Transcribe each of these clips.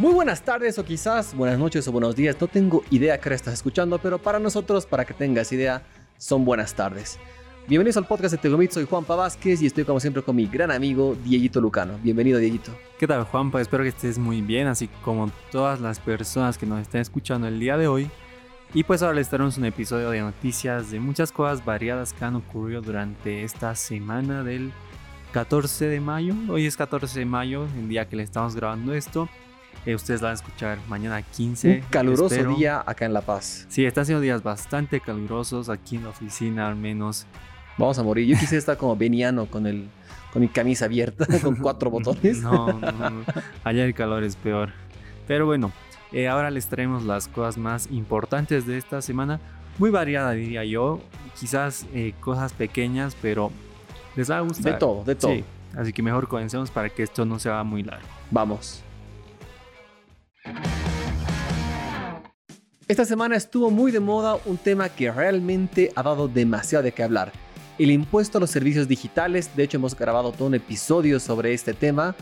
Muy buenas tardes o quizás buenas noches o buenos días. No tengo idea hora estás escuchando, pero para nosotros, para que tengas idea, son buenas tardes. Bienvenidos al podcast de Tegomit, soy Juanpa Vázquez y estoy como siempre con mi gran amigo Dieguito Lucano. Bienvenido Dieguito. ¿Qué tal Juanpa? Espero que estés muy bien, así como todas las personas que nos están escuchando el día de hoy. Y pues ahora les traemos un episodio de noticias de muchas cosas variadas que han ocurrido durante esta semana del 14 de mayo. Hoy es 14 de mayo, el día que le estamos grabando esto. Eh, ustedes van a escuchar mañana 15. Un caluroso día acá en La Paz. Sí, están siendo días bastante calurosos aquí en la oficina al menos. Vamos a morir. Yo quise estar como veniano con el con mi camisa abierta con cuatro botones. No, no, no. Allá el calor es peor. Pero bueno, eh, ahora les traemos las cosas más importantes de esta semana. Muy variada diría yo. Quizás eh, cosas pequeñas, pero les va a gustar. De todo, de todo. Sí, así que mejor comencemos para que esto no se haga muy largo. Vamos. Esta semana estuvo muy de moda un tema que realmente ha dado demasiado de qué hablar. El impuesto a los servicios digitales. De hecho, hemos grabado todo un episodio sobre este tema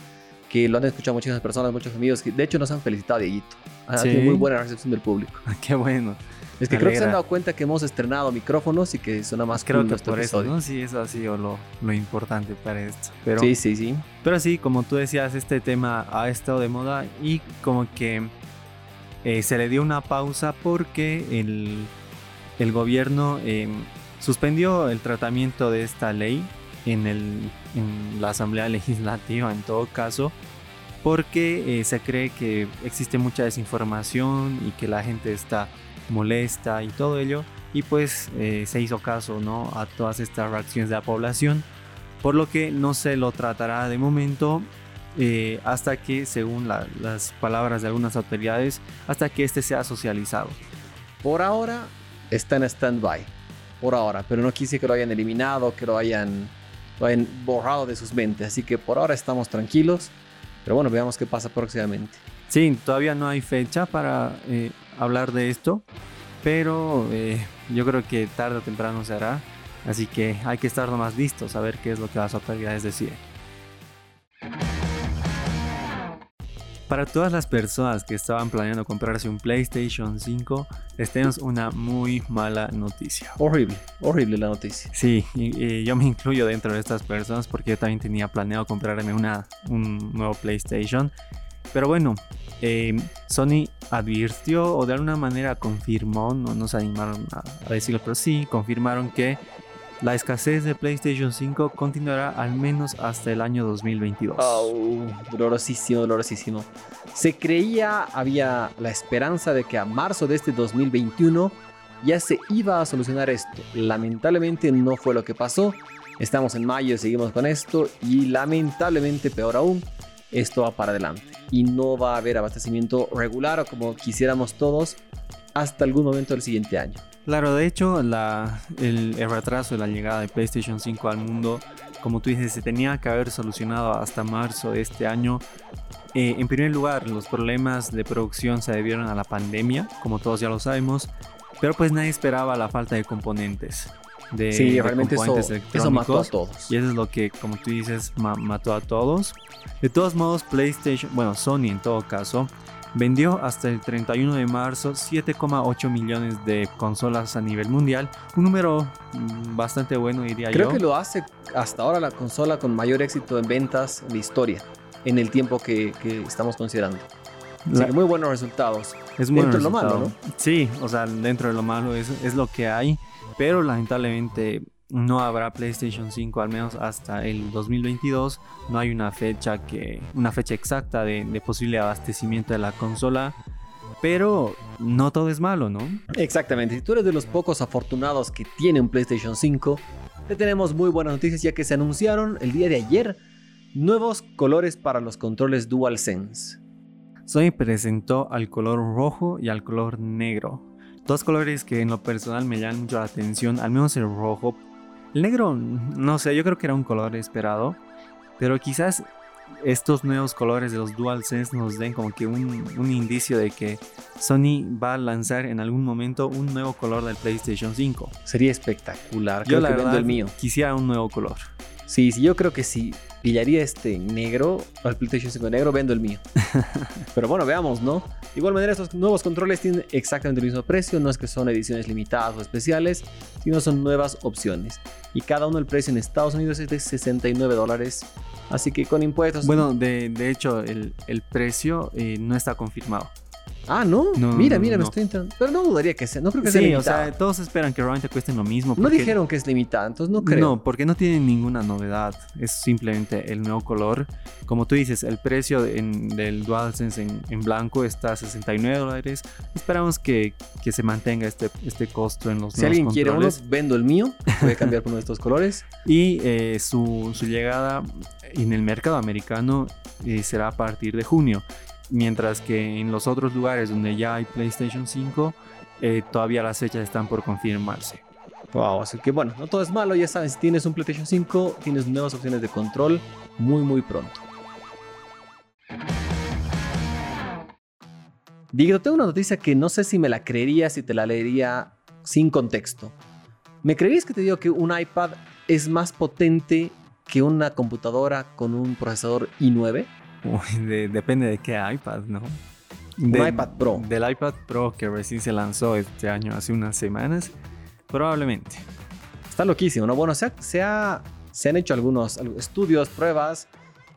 que lo han escuchado muchísimas personas, muchos amigos. Que de hecho, nos han felicitado, Dieguito. Ha tenido muy buena recepción del público. Qué bueno. Es que creo que se han dado cuenta que hemos estrenado micrófonos y que suena más creo que por eso, ¿no? Sí, eso ha sido lo, lo importante para esto. Pero, sí, sí, sí. Pero sí, como tú decías, este tema ha estado de moda y como que eh, se le dio una pausa porque el, gobierno em, suspendió el tratamiento de esta ley en, la Asamblea Legislativa en todo caso porque eh, se cree que existe mucha desinformación y que la gente está molesta y todo ello. Y pues eh, se hizo caso ¿no? a todas estas reacciones de la población, por lo que no se lo tratará de momento eh, hasta que, según las palabras de algunas autoridades, hasta que este sea socializado. Por ahora está en stand-by, por ahora, pero no quise que lo hayan eliminado, que lo hayan, lo hayan borrado de sus mentes, así que por ahora estamos tranquilos, pero bueno, veamos qué pasa próximamente. Sí, todavía no hay fecha para eh, hablar de esto, pero eh, yo creo que tarde o temprano se hará, así que hay que estar más listos a ver qué es lo que las autoridades deciden. Para todas las personas que estaban planeando comprarse un PlayStation 5, les tenemos una muy mala noticia. Horrible, horrible la noticia. Sí, y, yo me incluyo dentro de estas personas porque yo también tenía planeado comprarme una, un nuevo PlayStation pero bueno, eh, Sony advirtió o de alguna manera confirmó, no nos animaron a, decirlo, pero sí confirmaron que la escasez de PlayStation 5 continuará al menos hasta el año 2022. Oh, dolorosísimo, dolorosísimo. Se creía, había la esperanza de que a marzo de este 2021 ya se iba a solucionar esto. Lamentablemente no fue lo que pasó. Estamos en mayo, seguimos con esto y lamentablemente, peor aún, esto va para adelante y no va a haber abastecimiento regular o como quisiéramos todos hasta algún momento del siguiente año. Claro, de hecho, la, el, retraso de la llegada de PlayStation 5 al mundo, como tú dices, se tenía que haber solucionado hasta marzo de este año. Eh, en primer lugar, los problemas de producción se debieron a la pandemia, como todos ya lo sabemos, pero pues nadie esperaba la falta de componentes de, sí, realmente eso, mató a todos. Y eso es lo que, como tú dices, mató a todos. De todos modos, PlayStation, bueno, Sony en todo caso, vendió hasta el 31 de marzo 7,8 millones de consolas a nivel mundial. Un número mm, bastante bueno, diría yo. Creo que lo hace hasta ahora la consola con mayor éxito en ventas de historia, en el tiempo que, estamos considerando. muy buenos resultados. Es dentro de lo malo, ¿no? Sí, o sea, dentro de lo malo es, es lo que hay pero lamentablemente no habrá PlayStation 5 al menos hasta el 2022. No hay una fecha que una fecha exacta de, posible abastecimiento de la consola. Pero no todo es malo, ¿no? Exactamente. Si tú eres de los pocos afortunados que tiene un PlayStation 5, te tenemos muy buenas noticias ya que se anunciaron el día de ayer nuevos colores para los controles DualSense. Sony presentó al color rojo y al color negro. Dos colores que en lo personal me llaman mucho la atención, al menos el rojo. El negro, no sé, yo creo que era un color esperado, pero quizás estos nuevos colores de los DualSense nos den como que un, indicio de que Sony va a lanzar en algún momento un nuevo color del PlayStation 5. Sería espectacular. Yo la verdad el mío. quisiera un nuevo color. Sí, sí, yo creo que sí. pillaría este negro, el PlayStation 5 negro, vendo el mío. Pero bueno, veamos, ¿no? De igual manera, estos nuevos controles tienen exactamente el mismo precio, no es que son ediciones limitadas o especiales, sino son nuevas opciones. Y cada uno el precio en Estados Unidos es de 69 dólares. Así que con impuestos... Bueno, de, de hecho, el, el precio eh, no está confirmado. Ah, ¿no? No, mira, no, mira, me no. estoy entrando. Pero no dudaría que sea. No creo que sea Sí, o limitada. sea, todos esperan que realmente cuesten lo mismo. no porque- dijeron que es limitada, entonces no creo. No, porque no tienen ninguna novedad. Es simplemente el nuevo color. Como tú dices, el precio en- del DualSense en, en blanco está a 69 dólares. Esperamos que, que se mantenga este, este costo en los Si alguien quiere uno, controles. vendo el mío. Puede cambiar por uno de estos colores. Y eh, su, su llegada en el mercado americano eh, será a partir de junio. Mientras que en los otros lugares donde ya hay PlayStation 5, eh, todavía las fechas están por confirmarse. Wow, así que bueno, no todo es malo. Ya sabes, si tienes un PlayStation 5, tienes nuevas opciones de control muy, muy pronto. Digo, tengo una noticia que no sé si me la creería, si te la leería sin contexto. ¿Me creerías que te digo que un iPad es más potente que una computadora con un procesador i9? De- depende de qué iPad, ¿no? Un De- iPad Pro. Del iPad Pro que recién se lanzó este año, hace unas semanas. Probablemente. Está loquísimo, ¿no? Bueno, se, ha- se, ha- se han hecho algunos, algunos estudios, pruebas,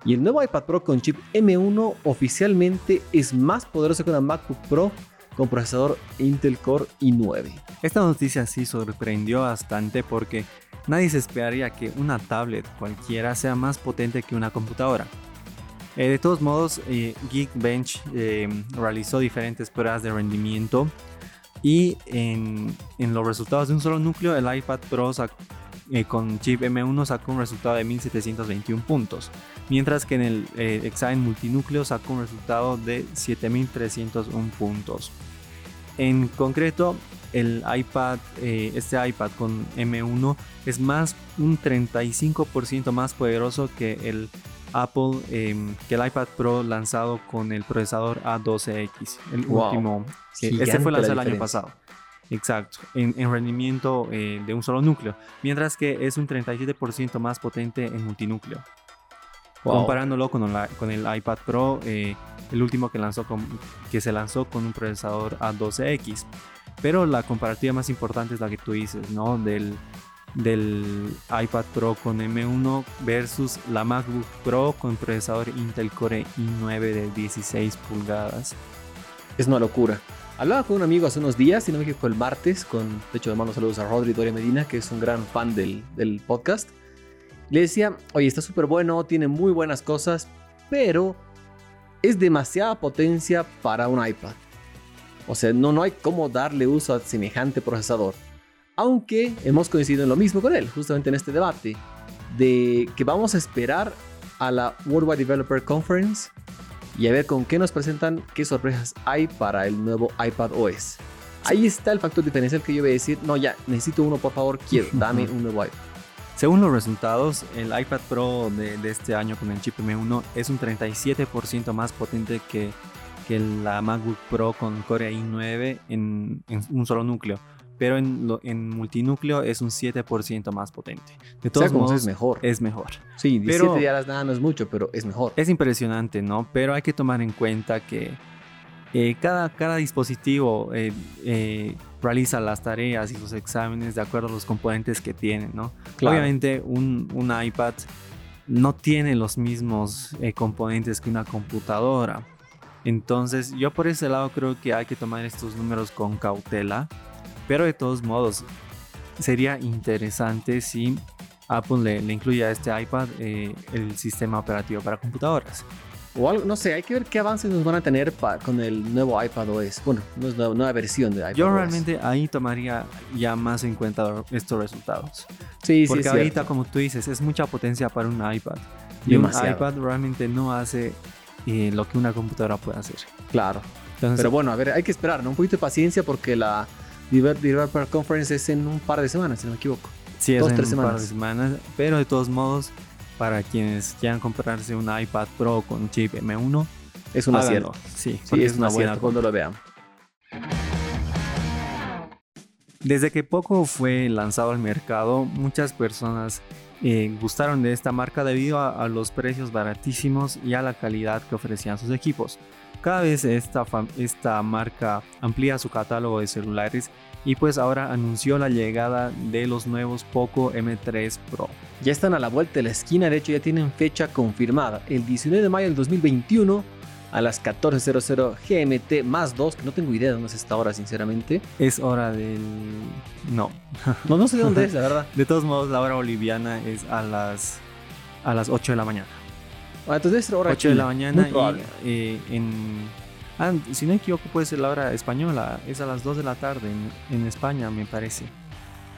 y el nuevo iPad Pro con chip M1 oficialmente es más poderoso que una MacBook Pro con procesador Intel Core i9. Esta noticia sí sorprendió bastante porque nadie se esperaría que una tablet cualquiera sea más potente que una computadora. Eh, de todos modos, eh, Geekbench eh, realizó diferentes pruebas de rendimiento y en, los resultados de un solo núcleo, el iPad Pro con chip M1 sacó un resultado de 1721 puntos, mientras que en el examen multinúcleo sacó un resultado de 7301 puntos. En concreto, el iPad, este iPad con M1 es más un 35% más poderoso que el Apple, em, que el iPad Pro lanzado con el procesador A12X, el Wow. último. este fue la lanzado el año pasado. Exacto, en, en rendimiento eh, de un solo núcleo, mientras que es un 37% más potente en multinúcleo. Wow. Comparándolo con el, con el iPad Pro, eh, el último que, lanzó con- que se lanzó con un procesador A12X. Pero la comparativa más importante es la que tú dices, ¿no? Del, del iPad Pro con M1 versus la MacBook Pro con procesador Intel Core i9 de 16 pulgadas. Es una locura. Hablaba con un amigo hace unos días, si no me equivoco, el martes, con, de hecho, mando saludos a Rodri Doria Medina, que es un gran fan del, del podcast. Le decía, oye, está súper bueno, tiene muy buenas cosas, pero es demasiada potencia para un iPad. O sea, no, no hay cómo darle uso a semejante procesador. Aunque hemos coincidido en lo mismo con él, justamente en este debate, de que vamos a esperar a la Worldwide Developer Conference y a ver con qué nos presentan, qué sorpresas hay para el nuevo iPad OS. Ahí está el factor diferencial que yo voy a decir, no, ya, necesito uno, por favor, quiero, dame un nuevo iPad. Según los resultados, el iPad Pro de, de este año con el chip M1 es un 37% más potente que, que la MacBook Pro con Core i9 en, en un solo núcleo. Pero en, lo- en multinúcleo es un 7% más potente. De O sea, todos modos, es mejor. es mejor. sí, 17 pero- ya las nada no es mucho, pero es mejor. Es impresionante, ¿no? Pero hay que tomar en cuenta que eh, cada, cada dispositivo eh, eh, realiza las tareas y los exámenes de acuerdo a los componentes que tiene, ¿no? Claro. Obviamente un, un iPad no tiene los mismos componentes que una computadora. Entonces yo por ese lado creo que hay que tomar estos números con cautela. Pero de todos modos, sería interesante si Apple le, le incluye a este iPad eh, el sistema operativo para computadoras. O algo, no sé, hay que ver qué avances nos van a tener pa- con el nuevo iPad OS. Bueno, no es nueva, nueva versión de iPad Yo OS. realmente ahí tomaría ya más en cuenta estos resultados. Sí, sí, Porque es ahorita, cierto. como tú dices, es mucha potencia para un iPad. Y un iPad realmente no hace eh, lo que una computadora puede hacer. Claro. Entonces, Pero bueno, a ver, hay que esperar, ¿no? Un poquito de paciencia porque la Developer Conference es en un par de semanas, si no me equivoco. sí, es dos, en tres un par semanas. de semanas. Pero de todos modos, para quienes quieran comprarse un iPad Pro con chip M1, Es un acierto. Sí, Sí, porque es una buena cuando lo vean. Desde que poco fue lanzado al mercado, muchas personas eh, gustaron de esta marca debido a, los precios baratísimos y a la calidad que ofrecían sus equipos. Cada vez esta, esta marca amplía su catálogo de celulares y pues ahora anunció la llegada de los nuevos Poco M3 Pro. Ya están a la vuelta de la esquina, de hecho ya tienen fecha confirmada, el 19 de mayo del 2021 a las 14.00 GMT más 2, que no tengo idea de dónde es esta hora, sinceramente. Es hora del... No. No, no sé de dónde es, la verdad. De todos modos, la hora boliviana es a las, a las 8 de la mañana. Ah, entonces es hora 8 de la mañana y eh, en... Ah, si no me equivoco, puede ser la hora española. Es a las 2 de la tarde en, España, me parece.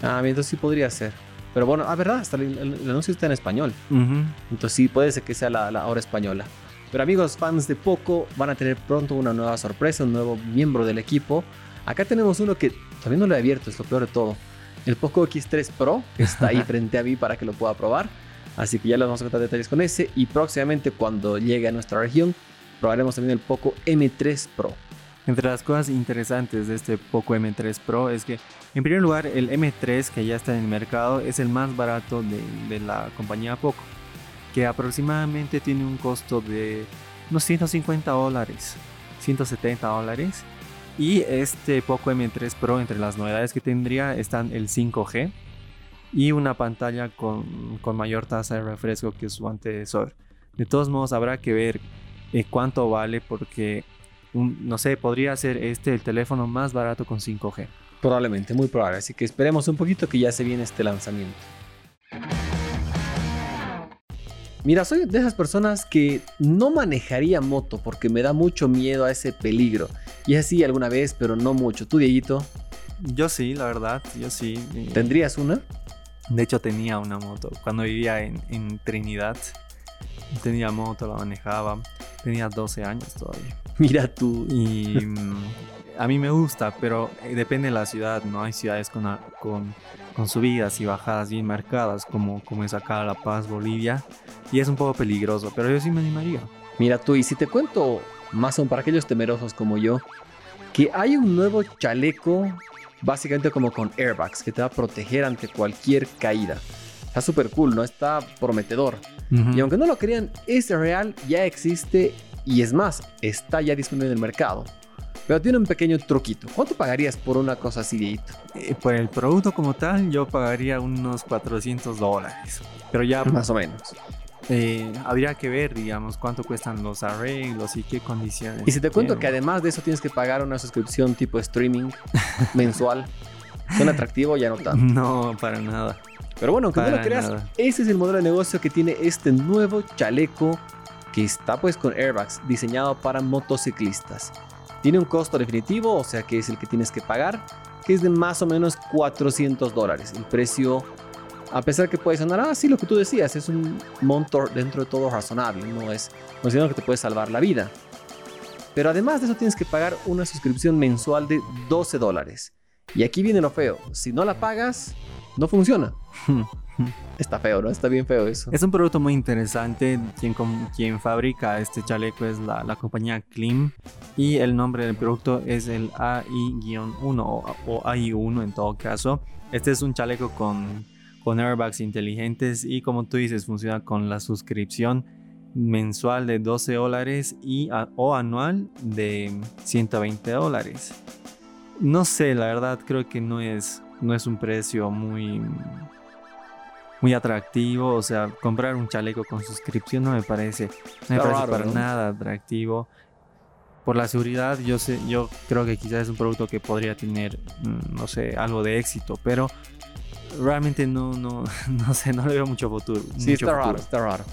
Ah, entonces sí podría ser. Pero bueno, ah, verdad, hasta el, anuncio está en español. Entonces sí, puede ser que sea la, la hora española. Pero amigos, fans de Poco, van a tener pronto una nueva sorpresa, un nuevo miembro del equipo. Acá tenemos uno que también no lo he abierto, es lo peor de todo. El Poco X3 Pro, que está ahí frente a mí para que lo pueda probar. Así que ya les vamos a contar detalles con ese. Y próximamente, cuando llegue a nuestra región, probaremos también el Poco M3 Pro. Entre las cosas interesantes de este Poco M3 Pro es que, en primer lugar, el M3 que ya está en el mercado es el más barato de, de la compañía Poco que aproximadamente tiene un costo de unos 150 dólares, 170 dólares. Y este Poco M3 Pro, entre las novedades que tendría, están el 5G y una pantalla con, mayor tasa de refresco que su antecesor. De todos modos, habrá que ver eh, cuánto vale porque, no sé, podría ser este el teléfono más barato con 5G. Probablemente, muy probable. Así que esperemos un poquito que ya se viene este lanzamiento. Mira, soy de esas personas que no manejaría moto porque me da mucho miedo a ese peligro. Y es así alguna vez, pero no mucho. ¿Tú, Dieguito? Yo sí, la verdad, yo sí. ¿Tendrías una? De hecho, tenía una moto. Cuando vivía en, Trinidad, tenía moto, la manejaba. Tenía 12 años todavía. Mira tú. Y mm, a mí me gusta, pero eh, depende de la ciudad, ¿no? Hay ciudades con, con, con subidas y bajadas bien marcadas, como, como es acá La Paz, Bolivia y es un poco peligroso, pero yo sí me animaría. Mira tú, y si te cuento más aún para aquellos temerosos como yo, que hay un nuevo chaleco, básicamente como con airbags, que te va a proteger ante cualquier caída. Está súper cool, ¿no? Está prometedor. Y aunque no lo crean, es real, ya existe y es más, está ya disponible en el mercado. Pero tiene un pequeño truquito. ¿Cuánto pagarías por una cosa así, eh, por el producto como tal, yo pagaría unos 400 dólares. Pero ya... Más o menos. Eh, habría que ver, digamos, cuánto cuestan los arreglos y qué condiciones. Y si te cuento que además de eso tienes que pagar una suscripción tipo streaming mensual, ¿son atractivo ya no tanto? No, para nada. Pero bueno, aunque no lo creas, ese es el modelo de negocio que tiene este nuevo chaleco que está pues con airbags diseñado para motociclistas. Tiene un costo definitivo, o sea que es el que tienes que pagar, que es de más o menos 400 dólares. El precio a pesar que puede sonar, ah, sí, lo que tú decías, es un monto dentro de todo razonable, no es considerando que te puede salvar la vida. Pero además de eso tienes que pagar una suscripción mensual de 12 dólares. Y aquí viene lo feo, si no la pagas, no funciona. Está feo, ¿no? Está bien feo eso. Es un producto muy interesante. Quien, quien fabrica este chaleco es la, la compañía Klim. Y el nombre del producto es el AI-1 o, o AI1 en todo caso. Este es un chaleco con con airbags inteligentes y como tú dices funciona con la suscripción mensual de 12 dólares y o anual de 120 dólares. No sé, la verdad creo que no es, no es un precio muy, muy atractivo. O sea, comprar un chaleco con suscripción no me parece, me parece para nada atractivo. Por la seguridad, yo sé, yo creo que quizás es un producto que podría tener, mm, no sé, algo de éxito, pero realmente no, no, no sé, no le veo mucho futuro. Sí, está raro, está raro.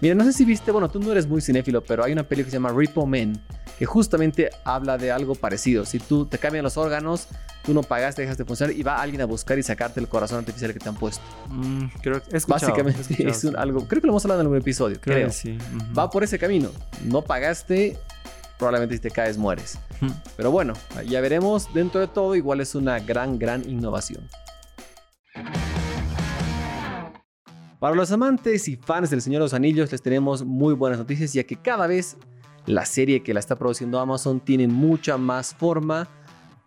Mira, no sé si viste, bueno, tú no eres muy cinéfilo, pero hay una película que se llama Repo Man, que justamente habla de algo parecido. Si tú te cambian los órganos, tú no pagaste, dejas de funcionar y va alguien a buscar y sacarte el corazón artificial que te han puesto. Mm, creo que es Básicamente es algo, creo que lo hemos hablado en algún episodio, creo. sí. Va por ese camino. No pagaste, probablemente si te caes mueres. Pero bueno, ya veremos. Dentro de todo, igual es una gran, gran innovación. Para los amantes y fans del Señor de los Anillos les tenemos muy buenas noticias ya que cada vez la serie que la está produciendo Amazon tiene mucha más forma,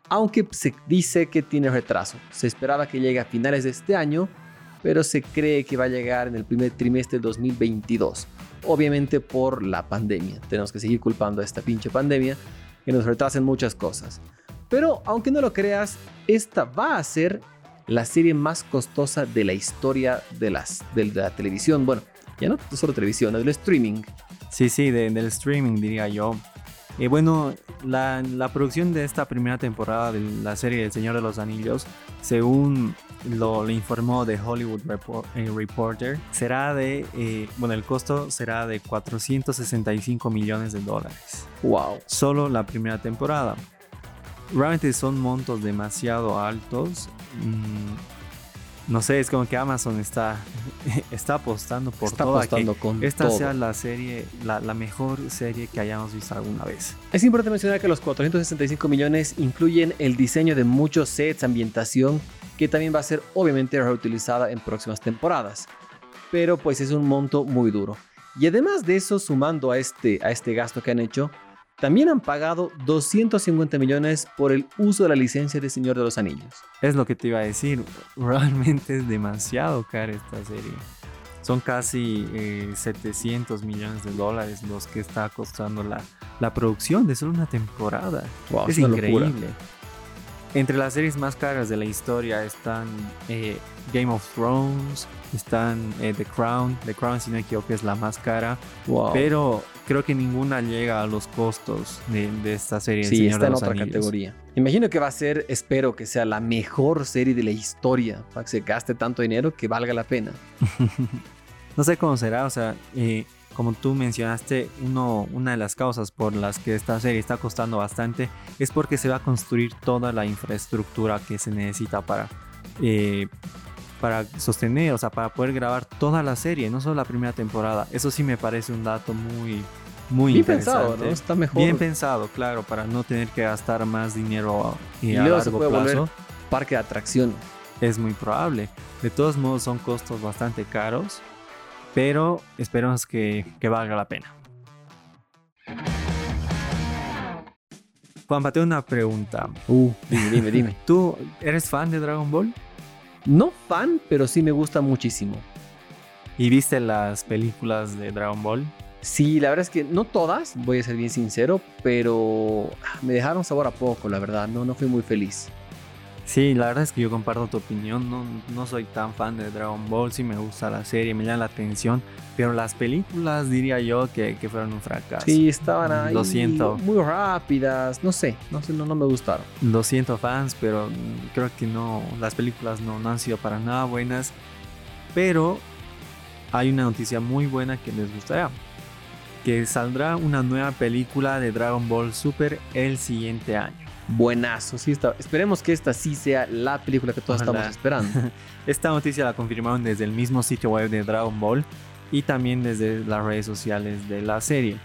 aunque se dice que tiene retraso. Se esperaba que llegue a finales de este año, pero se cree que va a llegar en el primer trimestre del 2022. Obviamente por la pandemia. Tenemos que seguir culpando a esta pinche pandemia que nos retrasen muchas cosas. Pero aunque no lo creas, esta va a ser la serie más costosa de la historia de, las, de la televisión. Bueno, ya no solo televisión, del streaming. Sí, sí, del streaming diría yo. Y bueno, la, la, producción de esta primera temporada de la serie El Señor de los Anillos, según lo, informó The Hollywood eh, Reporter, será de, eh, bueno, el costo será de 465 millones de dólares. Wow. Solo la primera temporada. Realmente son montos demasiado altos. Mm, no sé, es como que Amazon está, está apostando por está todo apostando con esta sea la serie, la, la, mejor serie que hayamos visto alguna vez. Es importante mencionar que los 465 millones incluyen el diseño de muchos sets, ambientación, que también va a ser obviamente reutilizada en próximas temporadas. Pero pues es un monto muy duro. Y además de eso, sumando a este, a este gasto que han hecho, también han pagado 250 millones por el uso de la licencia de Señor de los Anillos. Es lo que te iba a decir. Realmente es demasiado cara esta serie. Son casi 700 eh, millones de dólares los que está costando la, la producción de solo una temporada. es increíble. Entre las series más caras de la historia están eh, Game of Thrones, están eh, The Crown. The Crown, si no me equivoco, es la más cara. Pero creo que ninguna llega a los costos de, esta serie. Sí, está en otra categoría. Imagino que va a ser, espero que sea la mejor serie de la historia para que se gaste tanto dinero que valga la pena. no sé cómo será, o sea, eh, como tú mencionaste, uno, una de las causas por las que esta serie está costando bastante es porque se va a construir toda la infraestructura que se necesita para, eh, para sostener, o sea, para poder grabar toda la serie, no solo la primera temporada. Eso sí me parece un dato muy, muy Bien pensado, ¿no? Está mejor. Bien pensado, claro, para no tener que gastar más dinero y a largo se puede plazo. parque de atracción. Es muy probable. De todos modos, son costos bastante caros pero esperemos que, valga la pena. Juanpa, tengo una pregunta. Uh, dime, dime, dime. ¿Tú eres fan de Dragon Ball? No fan, pero sí me gusta muchísimo. ¿Y viste las películas de Dragon Ball? Sí, la verdad es que no todas, voy a ser bien sincero, pero me dejaron sabor a poco, la verdad, no, no fui muy feliz. Sí, la verdad es que yo comparto tu opinión. No, no soy tan fan de Dragon Ball. Sí me gusta la serie, me llama la atención. Pero las películas diría yo que, que fueron un fracaso. Sí, estaban ahí. Lo siento. Muy rápidas. No sé, no sé, no, no me gustaron. Lo siento, fans, pero creo que no. Las películas no, no han sido para nada buenas. Pero hay una noticia muy buena que les gustará. Que saldrá una nueva película de Dragon Ball Super el siguiente año buenazo. Sí, está. Esperemos que esta sí sea la película que todos estamos esperando. esta noticia la confirmaron desde el mismo sitio web de Dragon Ball y también desde las redes sociales de la serie.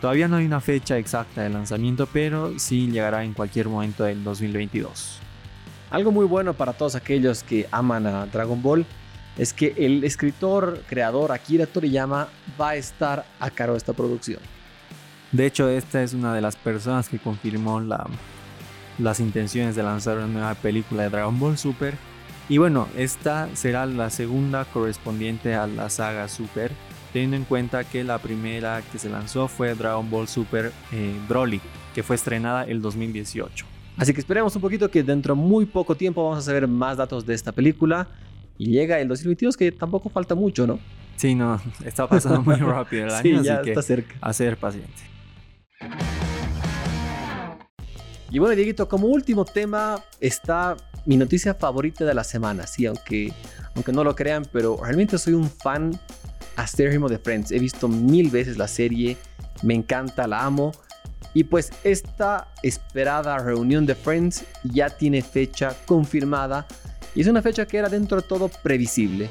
Todavía no hay una fecha exacta de lanzamiento, pero sí llegará en cualquier momento del 2022. Algo muy bueno para todos aquellos que aman a Dragon Ball es que el escritor, creador Akira Toriyama va a estar a cargo de esta producción. De hecho, esta es una de las personas que confirmó la, las intenciones de lanzar una nueva película de Dragon Ball Super. Y bueno, esta será la segunda correspondiente a la saga Super, teniendo en cuenta que la primera que se lanzó fue Dragon Ball Super eh, Broly, que fue estrenada el 2018. Así que esperemos un poquito que dentro de muy poco tiempo vamos a saber más datos de esta película. Y llega el 2022, que tampoco falta mucho, ¿no? Sí, no, está pasando muy rápido el año, sí, ya está cerca. A ser paciente. Y bueno, Dieguito, como último tema está mi noticia favorita de la semana. Sí, aunque, aunque no lo crean, pero realmente soy un fan acérrimo de Friends. He visto mil veces la serie, me encanta, la amo. Y pues esta esperada reunión de Friends ya tiene fecha confirmada. Y es una fecha que era dentro de todo previsible.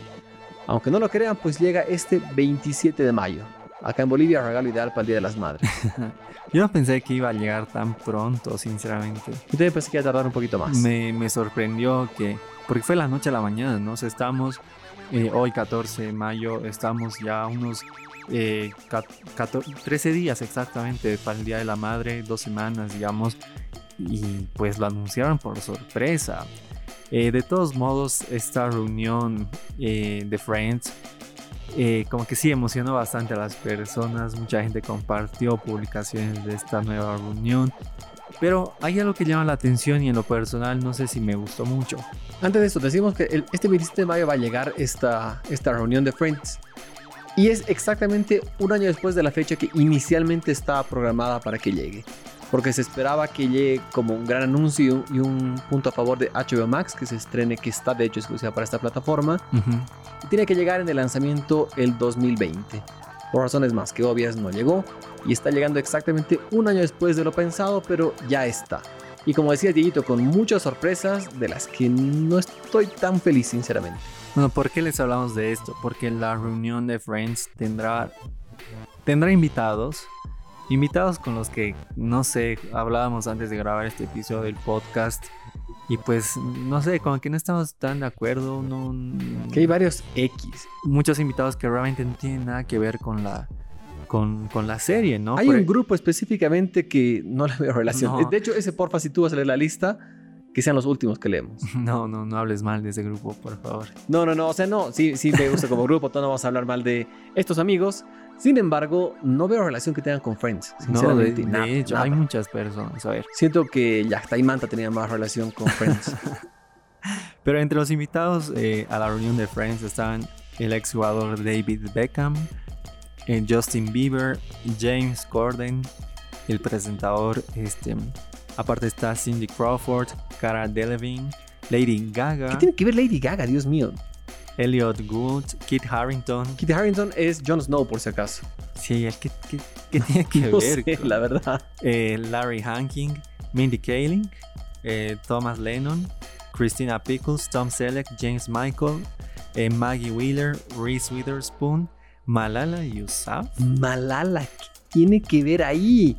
Aunque no lo crean, pues llega este 27 de mayo. Acá en Bolivia, regalo ideal para el Día de las Madres. Yo no pensé que iba a llegar tan pronto, sinceramente. Yo también pensé que iba a tardar un poquito más. Me, me sorprendió que, porque fue la noche a la mañana, ¿no? estamos, eh, hoy 14 de mayo, estamos ya unos 13 eh, días exactamente para el Día de la Madre, dos semanas, digamos, y pues lo anunciaron por sorpresa. Eh, de todos modos, esta reunión eh, de Friends eh, como que sí emocionó bastante a las personas, mucha gente compartió publicaciones de esta nueva reunión, pero hay algo que llama la atención y en lo personal no sé si me gustó mucho. Antes de eso, decimos que este 27 de mayo va a llegar esta, esta reunión de Friends. Y es exactamente un año después de la fecha que inicialmente estaba programada para que llegue. Porque se esperaba que llegue como un gran anuncio y un punto a favor de HBO Max, que se estrene, que está de hecho exclusiva para esta plataforma. Y tiene que llegar en el lanzamiento el 2020. Por razones más que obvias no llegó. Y está llegando exactamente un año después de lo pensado, pero ya está. Y como decía Dieguito, con muchas sorpresas de las que no estoy tan feliz, sinceramente. Bueno, ¿por qué les hablamos de esto? Porque la reunión de Friends tendrá, tendrá invitados. Invitados con los que, no sé, hablábamos antes de grabar este episodio del podcast. Y pues, no sé, como que no estamos tan de acuerdo. No, que hay varios X. Muchos invitados que realmente no tienen nada que ver con la, con, con la serie, ¿no? Hay un grupo específicamente que no le veo relación. De hecho, ese porfa, si tú vas a leer la lista, que sean los últimos que leemos. No, no, no hables mal de ese grupo, por favor. No, no, no, o sea, no, sí, sí me gusta como grupo, no vamos a hablar mal de estos amigos. Sin embargo, no veo relación que tengan con Friends, sinceramente. No, de, hecho, hay muchas personas, a ver. Siento que Yachta y Manta tenían más relación con Friends. Pero entre los invitados eh, a la reunión de Friends estaban el exjugador David Beckham, eh, Justin Bieber, James Corden, el presentador, este, aparte está Cindy Crawford, Cara Delevingne, Lady Gaga. ¿Qué tiene que ver Lady Gaga, Dios mío? Elliot Gould, Kit Harrington. Kit Harrington es Jon Snow, por si acaso. Sí, ¿qué, tiene que ver? Sé, la verdad. Eh, Larry Hanking, Mindy Kaling, eh, Thomas Lennon, Christina Pickles, Tom Selleck, James Michael, Maggie Wheeler, Reese Witherspoon, Malala Yousaf. Malala, ¿qué tiene que ver ahí?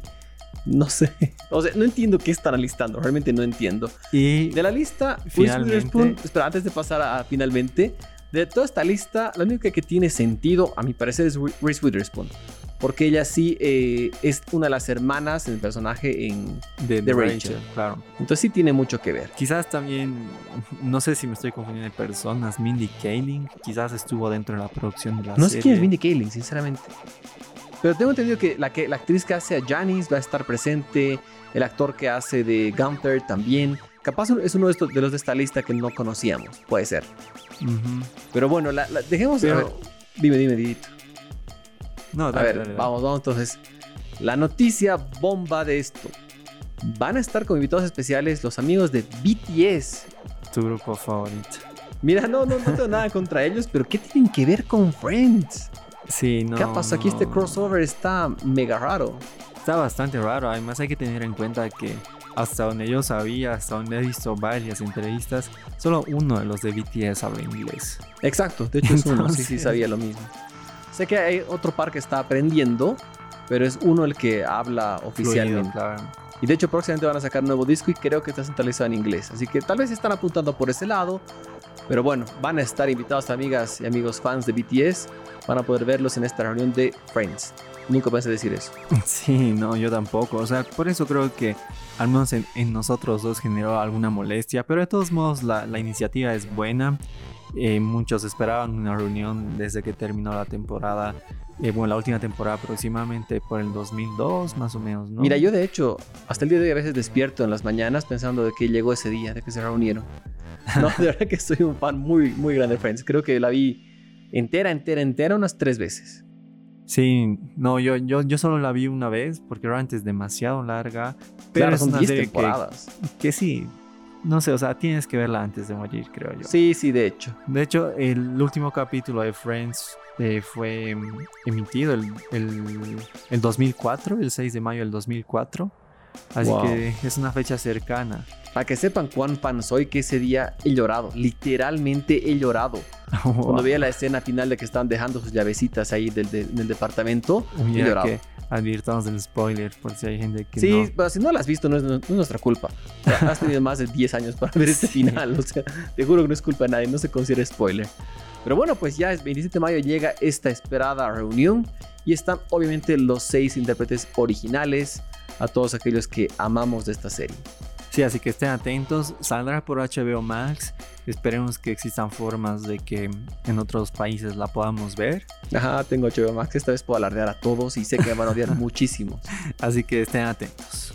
No sé. O sea, no entiendo qué están listando. Realmente no entiendo. Y de la lista, finalmente... espera, antes de pasar a, finalmente, de toda esta lista, la única que tiene sentido, a mi parecer, es Reese Witherspoon. Porque ella sí eh, es una de las hermanas en el personaje en, de, Rachel, Claro. Entonces sí tiene mucho que ver. Quizás también, no sé si me estoy confundiendo de personas, Mindy Kaling, quizás estuvo dentro de la producción de la serie. No sé quién es Mindy Kaling, sinceramente. Pero tengo entendido que la, que la actriz que hace a Janice va a estar presente, el actor que hace de Gunther también. Capaz es uno de, estos, de los de esta lista que no conocíamos, puede ser. Pero bueno, la, dejemos... Pero... dime, dime, Didito. No, a ver, vamos, vamos entonces. La noticia bomba de esto. Van a estar como invitados especiales los amigos de BTS. Tu grupo favorito. Mira, no, no, no tengo nada contra ellos, pero ¿qué tienen que ver con Friends? Sí, no. ¿Qué pasa? Aquí este crossover está mega raro. Está bastante raro. Además, hay que tener en cuenta que hasta donde yo sabía, hasta donde he visto varias entrevistas, solo uno de los de BTS habla inglés. Exacto, de hecho es uno, sí, sí, sabía lo mismo. Sé que hay otro par que está aprendiendo, pero es uno el que habla oficialmente. Y de hecho próximamente van a sacar un nuevo disco y creo que está centralizado en inglés. Así que tal vez están apuntando por ese lado. Pero bueno, van a estar invitados amigas y amigos fans de BTS. Van a poder verlos en esta reunión de Friends. Nunca pensé decir eso. Sí, no, yo tampoco. O sea, por eso creo que al menos en, nosotros dos generó alguna molestia. Pero de todos modos la, la iniciativa es buena. Eh, muchos esperaban una reunión desde que terminó la temporada, eh, bueno, la última temporada aproximadamente por el 2002, más o menos, ¿no? Mira, yo de hecho, hasta el día de hoy a veces despierto en las mañanas pensando de que llegó ese día, de que se reunieron. No, de verdad que soy un fan muy, muy grande de Friends. Creo que la vi entera, entera, entera unas tres veces. Sí, no, yo, yo, yo solo la vi una vez porque realmente es demasiado larga. Pero son 10 temporadas. que sí, no sé, o sea, tienes que verla antes de morir, creo yo. Sí, sí, de hecho. De hecho, el último capítulo de Friends eh, fue mm, emitido el, el, 2004, el 6 de mayo del 2004. Así que es una fecha cercana. Para que sepan cuán fan soy, que ese día he llorado. Literalmente he llorado. Cuando veía la escena final de que estaban dejando sus llavecitas ahí del, del, departamento, he llorado advirtamos del spoiler por si hay gente que sí, pero si no la has visto no es, nuestra culpa. has tenido más de 10 años para ver este final, o sea, te juro que no es culpa de nadie, no se considera spoiler. Pero bueno, pues ya es 27 de mayo llega esta esperada reunión y están obviamente los seis intérpretes originales a todos aquellos que amamos de esta serie. Sí, así que estén atentos. Saldrá por HBO Max. Esperemos que existan formas de que en otros países la podamos ver. Ajá, tengo HBO Max. Esta vez puedo alardear a todos y sé que me van a odiar muchísimo. Así que estén atentos.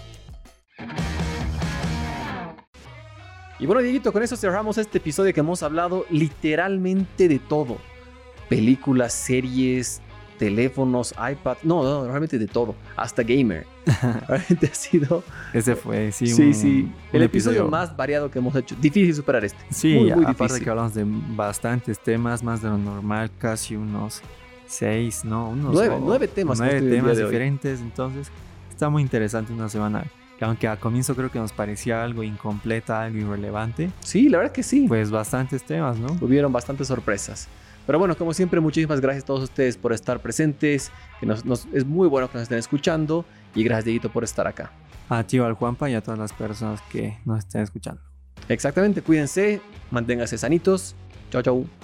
Y bueno, Dieguito, con eso cerramos este episodio que hemos hablado literalmente de todo. Películas, series, teléfonos, iPad, no, no, realmente de todo, hasta gamer. realmente ha sido... Ese fue, sí, Sí, un- sí, un el episodio más variado que hemos hecho. Difícil superar este. Sí, muy, muy aparte difícil. que hablamos de bastantes temas, más de lo normal, casi unos seis, ¿no? Unos Nueve- o- nueve temas Nueve temas de hoy. diferentes, entonces está muy interesante una semana. Que aunque al comienzo creo que nos parecía algo incompleta, algo irrelevante, Sí, la verdad que sí. pues bastantes temas, ¿no? Hubieron bastantes sorpresas. Pero bueno, como siempre, muchísimas gracias a todos ustedes por estar presentes. Que nos, nos- es muy bueno que nos estén escuchando. Y gracias, Dieguito, por estar acá. A ti, al Juanpa y a todas las personas que nos estén escuchando. Exactamente, cuídense, manténganse sanitos. Chao, chao.